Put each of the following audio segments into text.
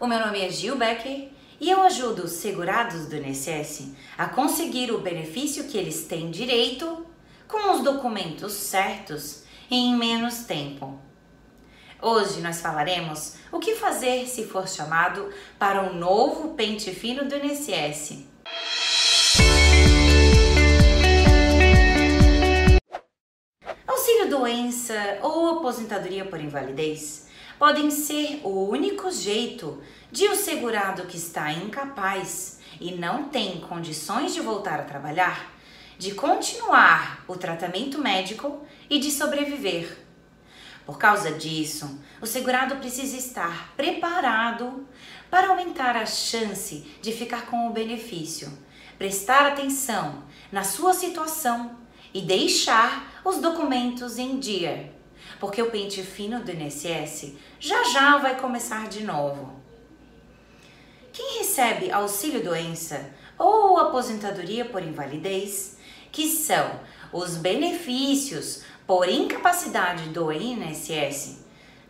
O meu nome é Gil Becker e eu ajudo os segurados do INSS a conseguir o benefício que eles têm direito com os documentos certos e em menos tempo. Hoje nós falaremos o que fazer se for chamado para um novo pente fino do INSS. Auxílio doença ou aposentadoria por invalidez podem ser o único jeito de o segurado que está incapaz e não tem condições de voltar a trabalhar, de continuar o tratamento médico e de sobreviver. Por causa disso, o segurado precisa estar preparado para aumentar a chance de ficar com o benefício, prestar atenção na sua situação e deixar os documentos em dia porque o pente fino do INSS já já vai começar de novo. Quem recebe auxílio doença ou aposentadoria por invalidez, que são os benefícios por incapacidade do INSS,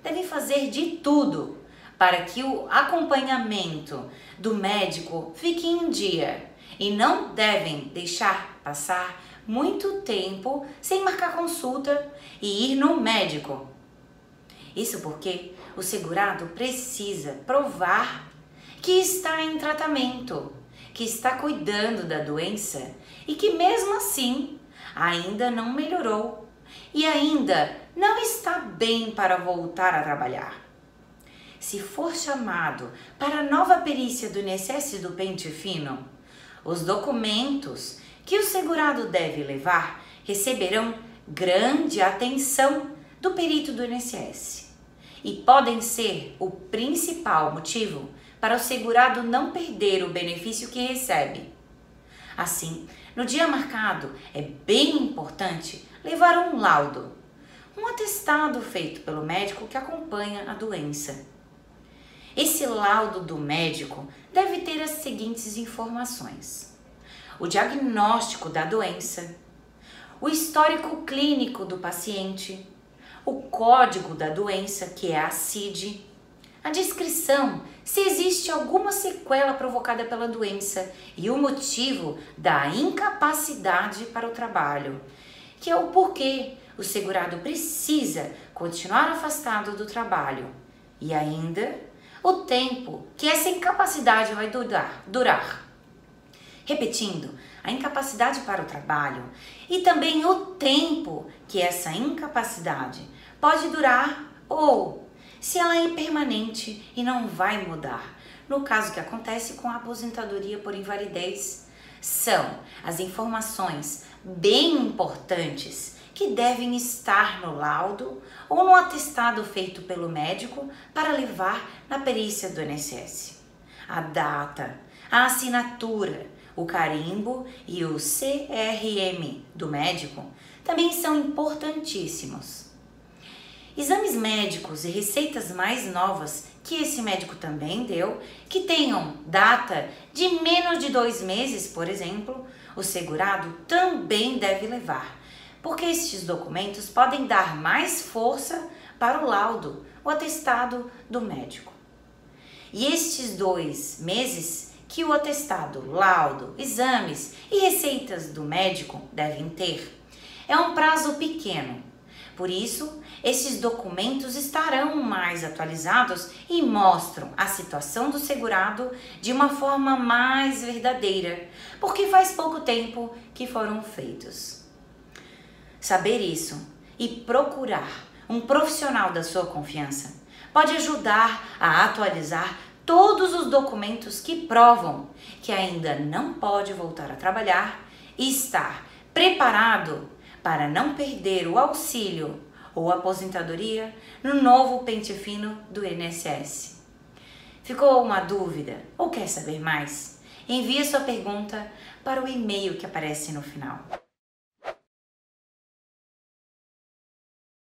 deve fazer de tudo para que o acompanhamento do médico fique em dia e não devem deixar passar muito tempo sem marcar consulta e ir no médico. Isso porque o segurado precisa provar que está em tratamento, que está cuidando da doença e que mesmo assim ainda não melhorou e ainda não está bem para voltar a trabalhar. Se for chamado para a nova perícia do INSS do pente fino, os documentos que o segurado deve levar receberão grande atenção do perito do INSS e podem ser o principal motivo para o segurado não perder o benefício que recebe. Assim, no dia marcado, é bem importante levar um laudo, um atestado feito pelo médico que acompanha a doença. Esse laudo do médico deve ter as seguintes informações: o diagnóstico da doença, o histórico clínico do paciente, o código da doença, que é a CID, a descrição se existe alguma sequela provocada pela doença e o motivo da incapacidade para o trabalho, que é o porquê o segurado precisa continuar afastado do trabalho e ainda o tempo que essa incapacidade vai durar. durar repetindo, a incapacidade para o trabalho e também o tempo que essa incapacidade pode durar ou se ela é permanente e não vai mudar. No caso que acontece com a aposentadoria por invalidez, são as informações bem importantes que devem estar no laudo ou no atestado feito pelo médico para levar na perícia do INSS. A data, a assinatura, o carimbo e o CRM do médico também são importantíssimos. Exames médicos e receitas mais novas que esse médico também deu, que tenham data de menos de dois meses, por exemplo, o segurado também deve levar, porque estes documentos podem dar mais força para o laudo, o atestado do médico. E estes dois meses que o atestado, laudo, exames e receitas do médico devem ter. É um prazo pequeno. Por isso, esses documentos estarão mais atualizados e mostram a situação do segurado de uma forma mais verdadeira, porque faz pouco tempo que foram feitos. Saber isso e procurar um profissional da sua confiança pode ajudar a atualizar todos os documentos que provam que ainda não pode voltar a trabalhar e estar preparado para não perder o auxílio ou aposentadoria no novo pente fino do INSS. Ficou uma dúvida ou quer saber mais? Envie sua pergunta para o e-mail que aparece no final.